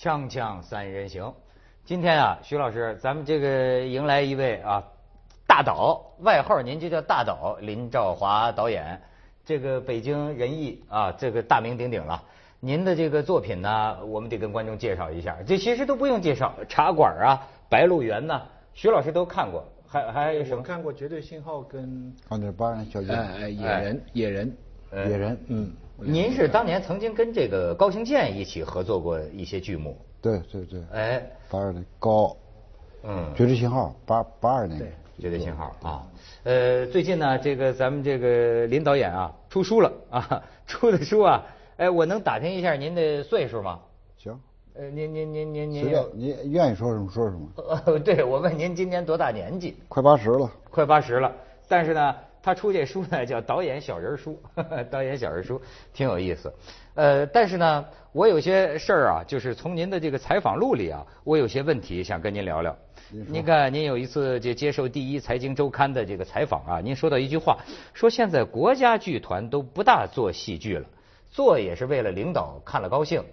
锵锵三人行，今天啊，徐老师，咱们这个迎来一位啊大导，外号您就叫大导林兆华导演，这个北京人艺啊，这个大名鼎鼎了。您的这个作品呢，我们得跟观众介绍一下，这其实都不用介绍，《茶馆》啊，《白鹿原》呐，徐老师都看过，还还有什么？看过《绝对信号》跟啊，那八人小姐，哎哎野人野人野人，嗯，您是当年曾经跟这个高行健一起合作过一些剧目，对对对，哎，八二年高，嗯，绝对信号八八二年，对绝对信号啊，呃，最近呢，这个咱们这个林导演啊出书了啊，出的书啊，哎，我能打听一下您的岁数吗？行，呃，您您您您您随便你愿意说什么说什么，呃，对，我问您今年多大年纪？快八十了，快八十了，但是呢，他出这书呢叫导演小人书，导演小人书挺有意思。呃，但是呢，我有些事儿啊，就是从您的这个采访录里啊，我有些问题想跟您聊聊。您看，您有一次就接受第一财经周刊的这个采访啊，您说到一句话，说现在国家剧团都不大做戏剧了，做也是为了领导看了高兴。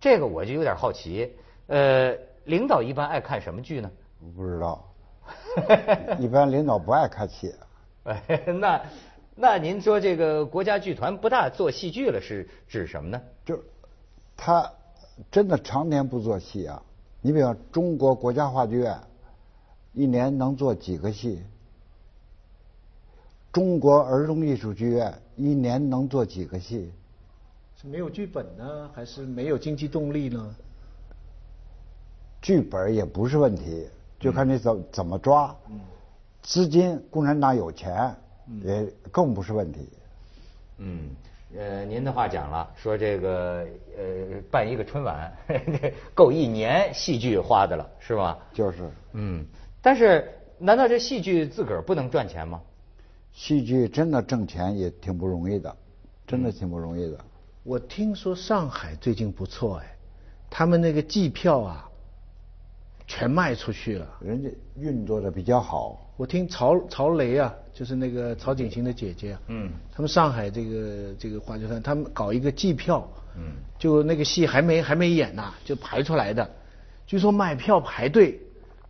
这个我就有点好奇，呃，领导一般爱看什么剧呢？我不知道，一般领导不爱看戏，哎，那那您说这个国家剧团不大做戏剧了，是指什么呢？就他真的常年不做戏啊。你比方中国国家话剧院，一年能做几个戏？中国儿童艺术剧院一年能做几个戏？是没有剧本呢，还是没有经济动力呢？剧本也不是问题，就看你怎怎么抓。资金，共产党有钱，也更不是问题。嗯，呃，您的话讲了，说这个呃办一个春晚 够一年戏剧花的了，是吧？就是，嗯，但是难道这戏剧自个儿不能赚钱吗？戏剧真的挣钱也挺不容易的，真的挺不容易的。我听说上海最近不错哎，他们那个季票啊，全卖出去了。人家运作的比较好。我听曹曹雷啊，就是那个曹景行的姐姐啊，嗯，他们上海这个这个话剧团，他们搞一个季票，嗯，就那个戏还没还没演呢，就排出来的，据说买票排队，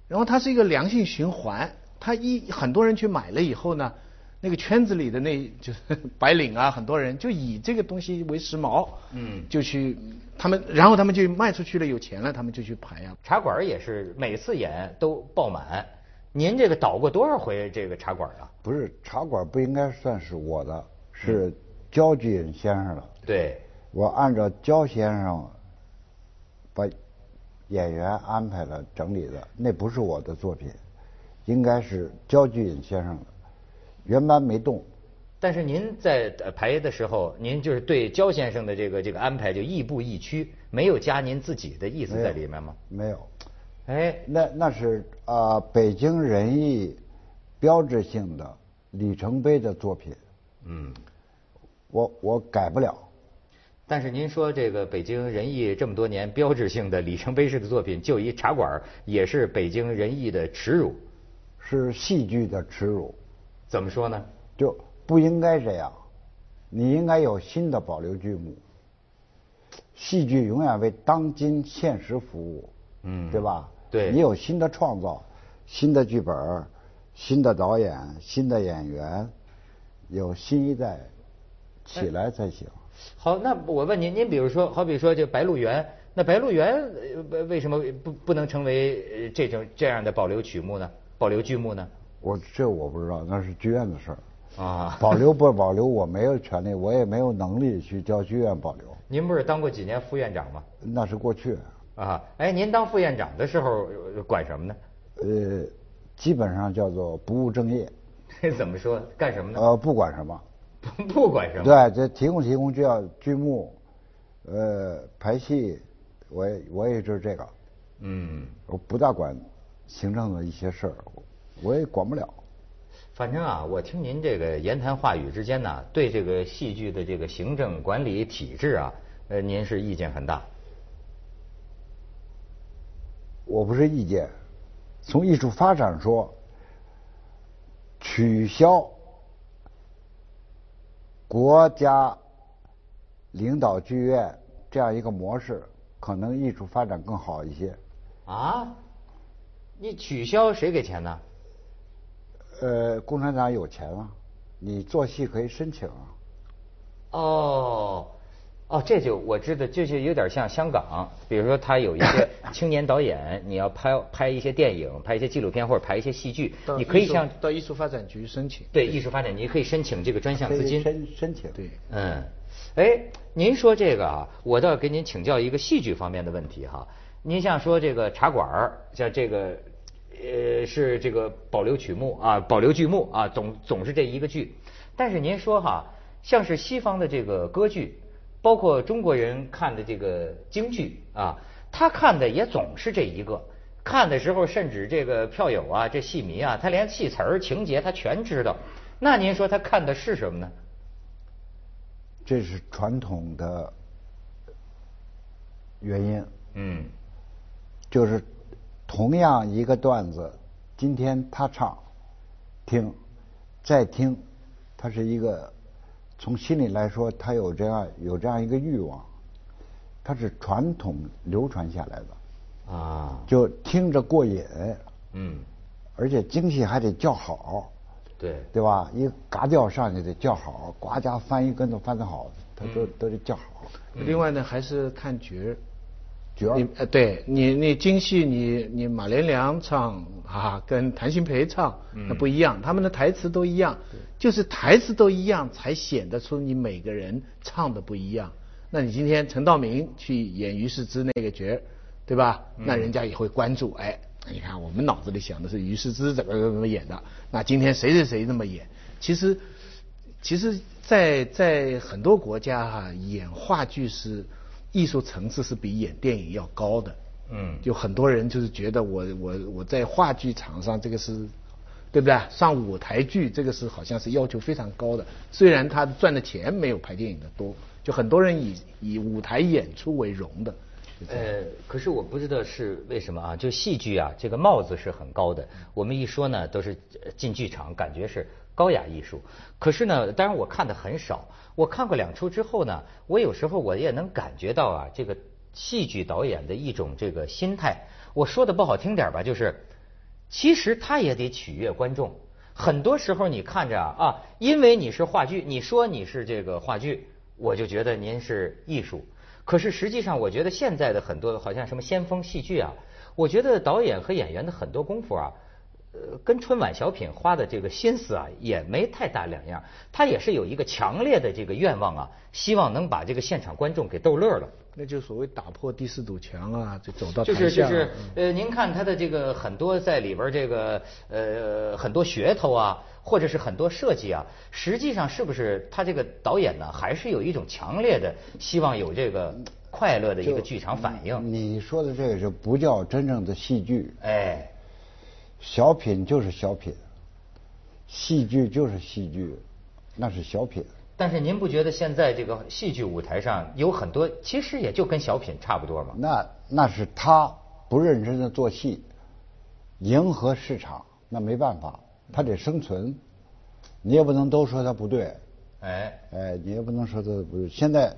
然后它是一个良性循环，他一很多人去买了以后呢。那个圈子里的那就是白领啊，很多人就以这个东西为时髦，嗯，就去他们，然后他们就卖出去了，有钱了，他们就去排啊。茶馆也是每次演都爆满，您这个倒过多少回这个茶馆啊？不是茶馆不应该算是我的，是焦菊隐先生的。对，我按照焦先生把演员安排了整理的，那不是我的作品，应该是焦菊隐先生的。原班没动，但是您在排的时候，您就是对焦先生的这个这个安排就亦步亦趋，没有加您自己的意思在里面吗？没有，哎，那那是啊，北京人艺标志性的里程碑的作品，嗯，我我改不了。但是您说这个北京人艺这么多年标志性的里程碑式的作品，就一茶馆也是北京人艺的耻辱，是戏剧的耻辱。怎么说呢？就不应该这样，你应该有新的保留剧目。戏剧永远为当今现实服务，嗯，对吧？对，你有新的创造、新的剧本、新的导演、新的演员，有新一代起来才行。好，那我问您，您比如说，好比说这《白鹿原》，那《白鹿原》为什么不不能成为这种这样的保留曲目呢？保留剧目呢？我这我不知道，那是剧院的事儿啊。保留不保留，我没有权利，我也没有能力去叫剧院保留。您不是当过几年副院长吗？那是过去。啊，哎，您当副院长的时候管什么呢？呃，基本上叫做不务正业。怎么说？干什么呢？呃，不管什么。不不管什么。对，这提供提供就要剧目，呃，排戏，我也我也就是这个。嗯。我不大管行政的一些事儿。我也管不了，反正啊，我听您这个言谈话语之间呢，对这个戏剧的这个行政管理体制啊，呃，您是意见很大。我不是意见，从艺术发展说，取消国家领导剧院这样一个模式，可能艺术发展更好一些。啊？你取消谁给钱呢？呃，共产党有钱啊，你做戏可以申请啊。哦，哦，这就我知道，这就有点像香港，比如说他有一些 青年导演，你要拍拍一些电影、拍一些纪录片或者拍一些戏剧，你可以向到艺术发展局申请。对艺术发展，局可以申请这个专项资金。申申请。对，嗯，哎，您说这个啊，我倒要给您请教一个戏剧方面的问题哈。您像说这个茶馆儿，像这个呃是这个保留曲目啊，保留剧目啊，总总是这一个剧。但是您说哈，像是西方的这个歌剧，包括中国人看的这个京剧啊，他看的也总是这一个。看的时候，甚至这个票友啊，这戏迷啊，他连戏词儿、情节他全知道。那您说他看的是什么呢？这是传统的原因。嗯。就是同样一个段子，今天他唱，听，再听，他是一个从心里来说，他有这样有这样一个欲望，它是传统流传下来的，啊，就听着过瘾，嗯，而且精细还得叫好，对，对吧？一嘎调上去得叫好，呱家翻一跟头翻得好，他都都得叫好。另外呢，还是看角儿。角儿你呃，对你你京戏你你马连良唱啊，跟谭鑫培唱那不一样，他们的台词都一样，就是台词都一样，才显得出你每个人唱的不一样。那你今天陈道明去演于世之那个角儿，对吧？那人家也会关注，哎，你看我们脑子里想的是于世之怎么怎么演的，那今天谁谁谁那么演？其实，其实，在在很多国家哈、演话剧是艺术层次是比演电影要高的。嗯就很多人就是觉得我我我在话剧场上这个是，对不对？上舞台剧这个是好像是要求非常高的，虽然他赚的钱没有拍电影的多，就很多人以以舞台演出为荣的。呃，可是我不知道是为什么啊，就戏剧啊，这个帽子是很高的。我们一说呢，都是呃进剧场，感觉是高雅艺术。可是呢，当然我看的很少，我看过两出之后呢，我有时候我也能感觉到啊，这个戏剧导演的一种这个心态。我说的不好听点吧，就是其实他也得取悦观众。很多时候你看着啊啊，因为你是话剧，你说你是这个话剧，我就觉得您是艺术。可是实际上，我觉得现在的很多好像什么先锋戏剧啊，我觉得导演和演员的很多功夫啊，呃，跟春晚小品花的这个心思啊，也没太大两样。他也是有一个强烈的这个愿望啊，希望能把这个现场观众给逗乐了。那就所谓打破第四堵墙啊，就走到就。是就是呃，您看他的这个很多在里边这个呃很多噱头啊，或者是很多设计啊，实际上是不是他这个导演呢，还是有一种强烈的希望有这个快乐的一个剧场反应？你说的这个是不叫真正的戏剧，哎，小品就是小品，戏剧就是戏剧，那是小品。但是您不觉得现在这个戏剧舞台上有很多，其实也就跟小品差不多吗？那那是他不认真的做戏，迎合市场，那没办法，他得生存。你也不能都说他不对，哎，哎，你也不能说他不对。现在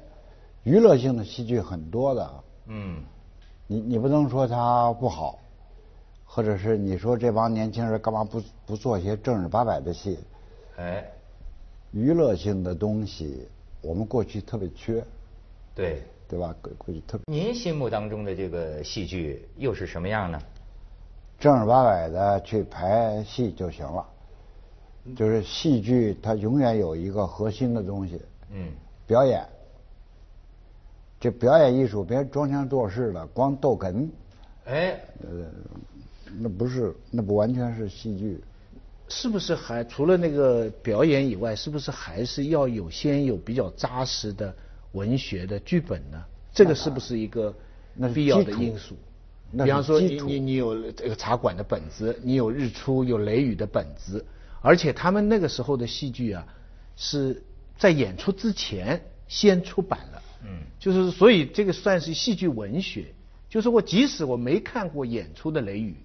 娱乐性的戏剧很多的，嗯，你你不能说他不好，或者是你说这帮年轻人干嘛不不做些正儿八百的戏？哎，娱乐性的东西，我们过去特别缺，对。对吧？过过去特别您心目当中的这个戏剧又是什么样呢？正儿八百的去排戏就行了。就是戏剧，它永远有一个核心的东西，嗯，表演。这表演艺术别装腔作势了，光逗哏，哎，呃，那不是，那不完全是戏剧。是不是还除了那个表演以外，是不是还是要有先有比较扎实的文学的剧本呢？这个是不是一个那必要的因素？比方说你，你你有这个茶馆的本子，你有日出有雷雨的本子，而且他们那个时候的戏剧啊，是在演出之前先出版了。嗯就是所以这个算是戏剧文学，就是我即使我没看过演出的雷雨，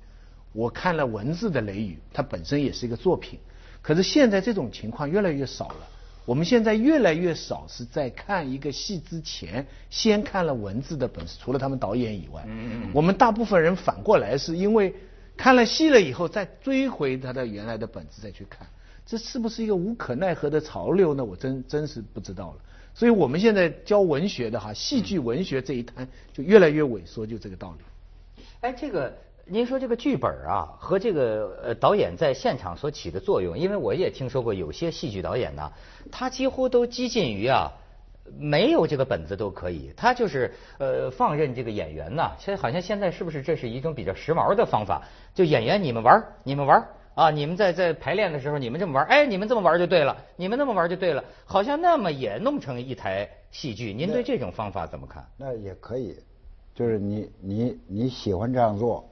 我看了文字的雷雨，它本身也是一个作品。可是现在这种情况越来越少了，我们现在越来越少是在看一个戏之前先看了文字的本事，除了他们导演以外，嗯嗯我们大部分人反过来是因为看了戏了以后再追回他的原来的本子再去看，这是不是一个无可奈何的潮流呢？我真真是不知道了。所以我们现在教文学的哈，戏剧文学这一摊就越来越萎缩，就这个道理。哎，这个。您说这个剧本啊和这个呃导演在现场所起的作用，因为我也听说过有些戏剧导演呢，他几乎都激进于啊没有这个本子都可以，他就是呃放任这个演员呐。现在好像现在是不是这是一种比较时髦的方法？就演员你们玩你们玩啊，你们在在排练的时候你们这么玩，哎，你们这么玩就对了，你们那么玩就对了，好像那么也弄成一台戏剧。您对这种方法怎么看？那也可以，就是你你你喜欢这样做。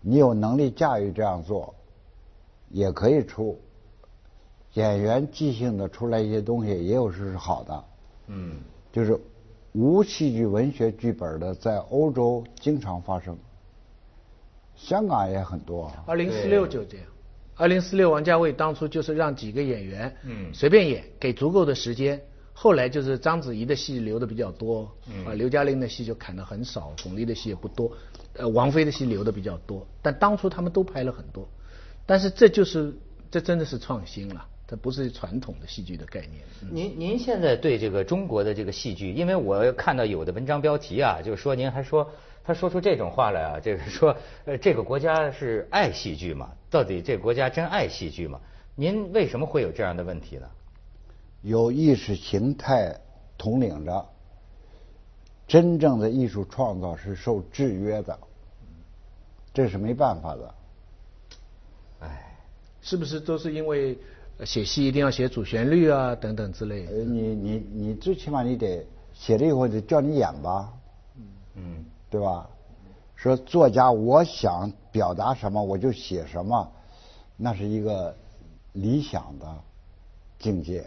你有能力驾驭这样做，也可以出演员即兴的出来一些东西，也有是好的。嗯，就是无戏剧文学剧本的，在欧洲经常发生，香港也很多。二零四六就这样，二零四六王家卫当初就是让几个演员嗯随便演，给足够的时间。后来就是章子怡的戏留的比较多，啊，刘嘉玲的戏就砍的很少，巩俐的戏也不多，呃，王菲的戏留的比较多。但当初他们都拍了很多，但是这就是这真的是创新了，这不是传统的戏剧的概念。您您现在对这个中国的这个戏剧，因为我看到有的文章标题啊，就是说您还说他说出这种话来啊，就是说呃这个国家是爱戏剧嘛？到底这个国家真爱戏剧吗？您为什么会有这样的问题呢？有意识形态统领着，真正的艺术创造是受制约的，这是没办法的。哎，是不是都是因为写戏一定要写主旋律啊等等之类？呃，你你你最起码你得写了以后得叫你演吧，嗯，对吧？说作家我想表达什么我就写什么，那是一个理想的境界。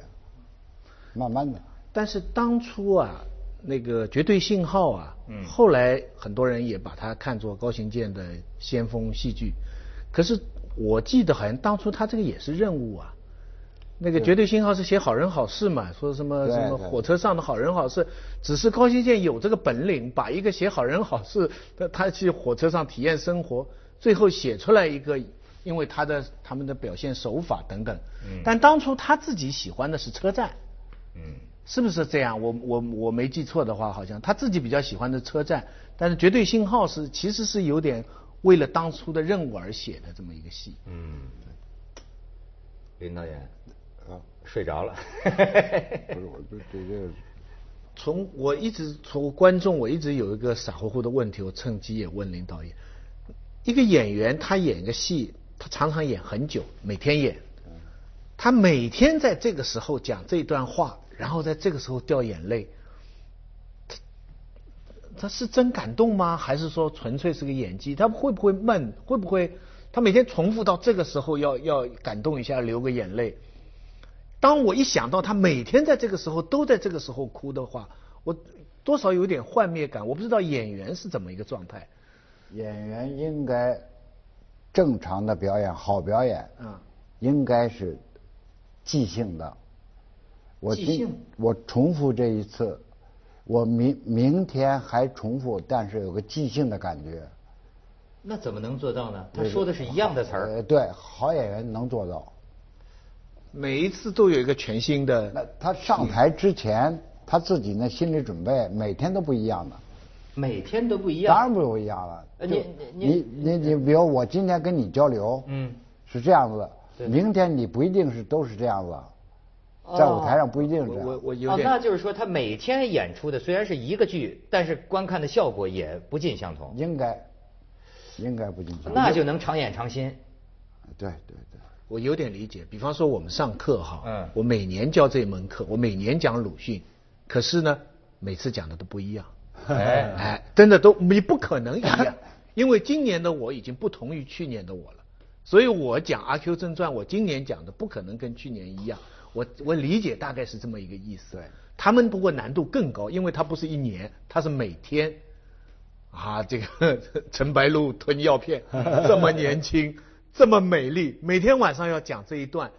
慢慢的，但是当初啊，那个绝对信号啊，嗯，后来很多人也把它看作高行健的先锋戏剧，可是我记得好像当初他这个也是任务啊，那个绝对信号是写好人好事嘛，说什么什么火车上的好人好事，只是高行健有这个本领，把一个写好人好事，他他去火车上体验生活，最后写出来一个，因为他的他们的表现手法等等，嗯，但当初他自己喜欢的是车站。嗯，是不是这样？我我我没记错的话，好像他自己比较喜欢的车站，但是绝对信号是其实是有点为了当初的任务而写的这么一个戏。嗯，林导演啊，睡着了。不是我对对这个，从我一直从观众，我一直有一个傻乎乎的问题，我趁机也问林导演：一个演员他演一个戏，他常常演很久，每天演。他每天在这个时候讲这段话，然后在这个时候掉眼泪，他他是真感动吗？还是说纯粹是个演技？他会不会闷？会不会他每天重复到这个时候要要感动一下，流个眼泪？当我一想到他每天在这个时候都在这个时候哭的话，我多少有点幻灭感。我不知道演员是怎么一个状态。演员应该正常的表演，好表演，嗯，应该是。即兴的，我今我重复这一次，我明明天还重复，但是有个即兴的感觉。那怎么能做到呢？他说的是一样的词儿。对，好演员能做到。每一次都有一个全新的。那他上台之前，他自己那心理准备，每天都不一样的。每天都不一样。当然不一样了。你你你你你，比如我今天跟你交流，嗯，是这样子。的。明天你不一定是都是这样子，在舞台上不一定这样。我我有点。哦，那就是说他每天演出的虽然是一个剧，但是观看的效果也不尽相同。应该，应该不尽相同。那就能常演常新。对对对，我有点理解。比方说我们上课哈，嗯，我每年教这门课，我每年讲鲁迅，可是呢，每次讲的都不一样。哎哎，真的都你不可能一样，因为今年的我已经不同于去年的我了。所以我讲《阿 Q 正传》，我今年讲的不可能跟去年一样。我我理解大概是这么一个意思。对，他们不过难度更高，因为他不是一年，他是每天。啊，这个 陈白露吞药片，这么年轻，这么美丽，每天晚上要讲这一段，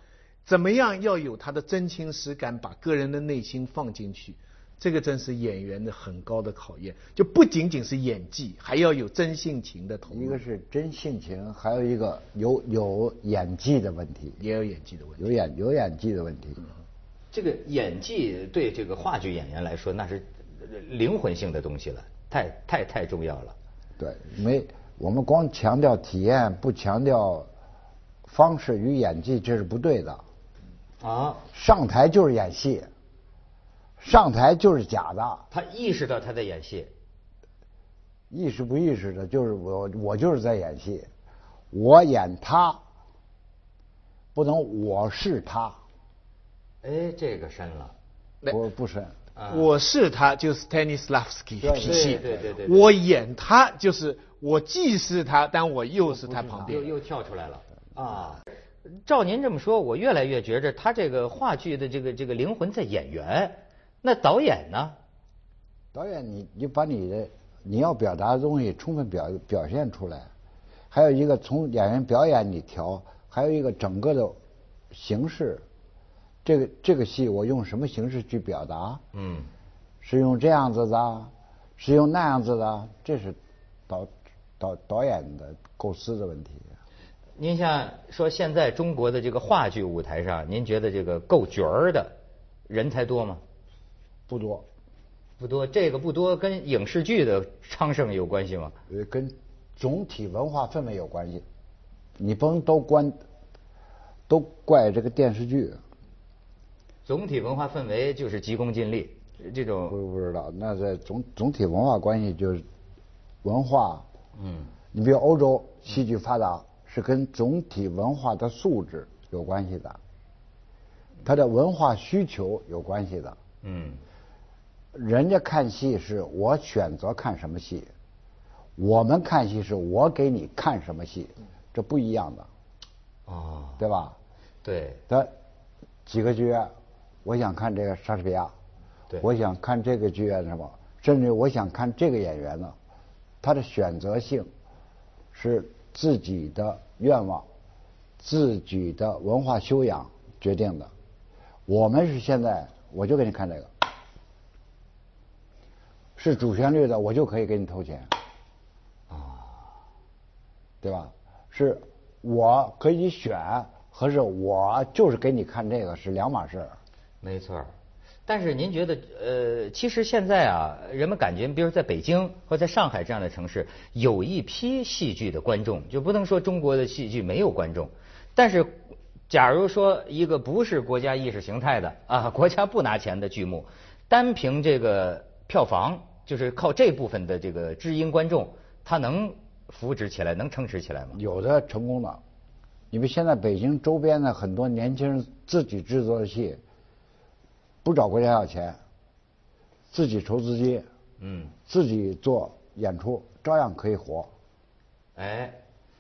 怎么样要有他的真情实感，把个人的内心放进去，这个真是演员的很高的考验。就不仅仅是演技，还要有真性情的投入。一个是真性情，还有一个有有演技的问题，也有演技的问题，有演有演技的问题。这个演技对这个话剧演员来说，那是灵魂性的东西了，太太太重要了。对，没我们光强调体验，不强调方式与演技，这是不对的。啊，上台就是演戏，上台就是假的。他意识到他在演戏，意识不意识的，就是我我就是在演戏，我演他，不能我是他。哎，这个深了。不不深。我是他，就是 Stanislavski 脾气。对对对。我演他，就是我既是他，但我又是他旁边。又又跳出来了啊！照您这么说，我越来越觉着他这个话剧的这个这个灵魂在演员，那导演呢？导演，你你把你的你要表达的东西充分表表现出来，还有一个从演员表演里调，还有一个整个的形式。这个这个戏我用什么形式去表达？嗯，是用这样子的，是用那样子的，这是导导导演的构思的问题。您像说现在中国的这个话剧舞台上，您觉得这个够角儿的人才多吗？不多，不多。这个不多跟影视剧的昌盛有关系吗？呃，跟总体文化氛围有关系。你不能都关，都怪这个电视剧。总体文化氛围就是急功近利，这种不不知道。那在总总体文化关系就是文化，嗯，你比如欧洲戏剧发达是跟总体文化的素质有关系的，它的文化需求有关系的，嗯，人家看戏是我选择看什么戏，我们看戏是我给你看什么戏，这不一样的，哦，对吧？对，的几个剧院。我想看这个莎士比亚，我想看这个剧院什么，甚至我想看这个演员呢，他的选择性是自己的愿望、自己的文化修养决定的。我们是现在，我就给你看这个，是主旋律的，我就可以给你投钱，啊，对吧？是我可以选，和是我就是给你看这个是两码事。没错，但是您觉得，呃，其实现在啊，人们感觉，比如在北京或在上海这样的城市，有一批戏剧的观众，就不能说中国的戏剧没有观众。但是，假如说一个不是国家意识形态的啊，国家不拿钱的剧目，单凭这个票房，就是靠这部分的这个知音观众，他能扶植起来，能撑持起来吗？有的成功了，你们现在北京周边的很多年轻人自己制作的戏。不找国家要钱，自己筹资金，嗯，自己做演出，照样可以活，哎，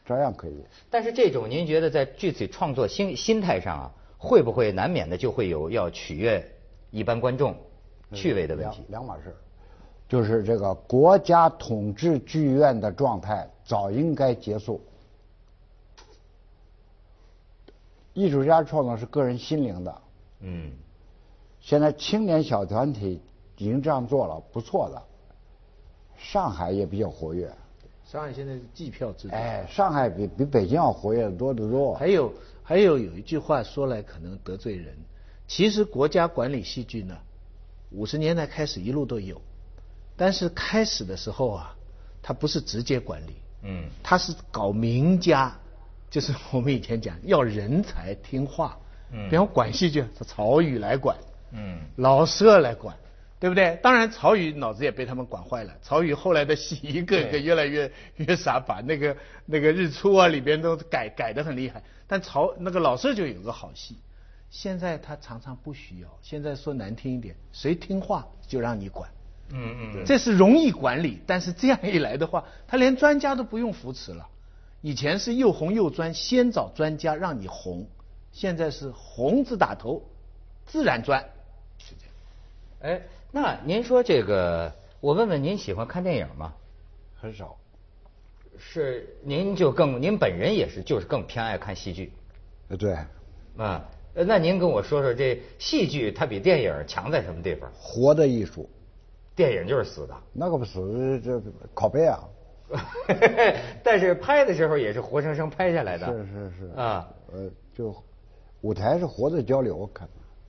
照样可以。但是这种您觉得在具体创作心心态上啊，会不会难免的就会有要取悦一般观众趣味的问题？两码事，就是这个国家统治剧院的状态早应该结束。艺术家创作是个人心灵的，嗯。现在青年小团体已经这样做了，不错的。上海也比较活跃。上海现在是计票制。哎，上海比比北京要活跃的多得多。还有还有有一句话说来可能得罪人，其实国家管理戏剧呢，五十年代开始一路都有，但是开始的时候啊，他不是直接管理，嗯，他是搞名家，就是我们以前讲要人才听话，嗯，比方管戏剧是曹禺来管。嗯，老舍来管，对不对？当然，曹禺脑子也被他们管坏了。曹禺后来的戏一个一个越来越 越傻，把那个那个日出啊里边都改改的很厉害。但曹那个老舍就有个好戏，现在他常常不需要。现在说难听一点，谁听话就让你管。嗯嗯，这是容易管理，但是这样一来的话，他连专家都不用扶持了。以前是又红又专，先找专家让你红，现在是红字打头，自然专。哎，那您说这个，我问问您喜欢看电影吗？很少。是您就更您本人也是就是更偏爱看戏剧。呃对。啊，呃，那您跟我说说，这戏剧它比电影强在什么地方？活的艺术，电影就是死的，那个不是这拷贝啊。但是拍的时候也是活生生拍下来的。是是是。啊，呃，就舞台是活的交流，看。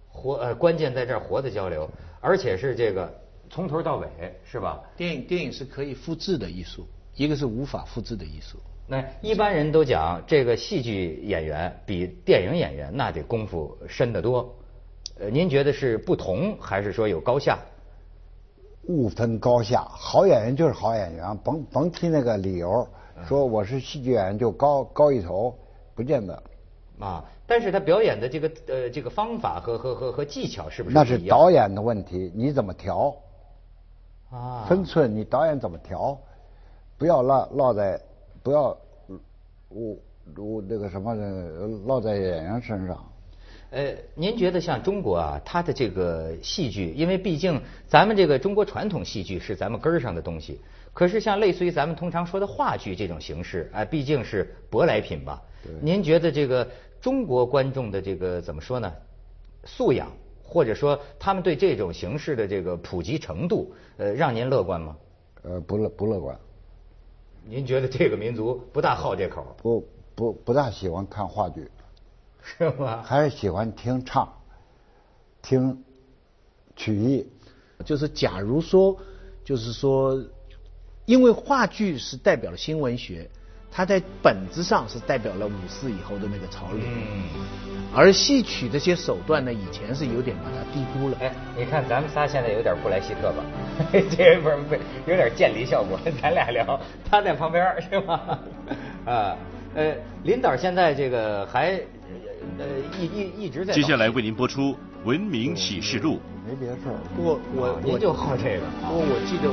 活呃，关键在这儿活的交流，而且是这个从头到尾，是吧？电影电影是可以复制的艺术，一个是无法复制的艺术。那一般人都讲，这个戏剧演员比电影演员那得功夫深得多。呃，您觉得是不同，还是说有高下？勿分高下，好演员就是好演员，甭甭提那个理由，说我是戏剧演员就高高一头，不见得。啊，但是他表演的这个呃这个方法和和和和技巧是不是？那是导演的问题，你怎么调？啊，分寸，你导演怎么调？不要落落在，不要，我我那个什么落在演员身上。呃，您觉得像中国啊，它的这个戏剧，因为毕竟咱们这个中国传统戏剧是咱们根儿上的东西，可是像类似于咱们通常说的话剧这种形式，哎，毕竟是舶来品吧？您觉得这个中国观众的这个怎么说呢？素养，或者说他们对这种形式的这个普及程度，呃，让您乐观吗？呃，不乐不乐观。您觉得这个民族不大好这口？不不不大喜欢看话剧。是吧？还是喜欢听唱，听曲艺。就是假如说，就是说，因为话剧是代表了新文学，它在本质上是代表了五四以后的那个潮流。嗯。而戏曲这些手段呢，以前是有点把它低估了。哎，你看咱们仨现在有点布莱希特吧？这不是不有点渐离效果？咱俩聊，他在旁边是吗？啊，呃，林导现在这个还。呃，一一一直在。接下来为您播出《文明启示录》。没别的事儿，我我您就好这个。不过我记得。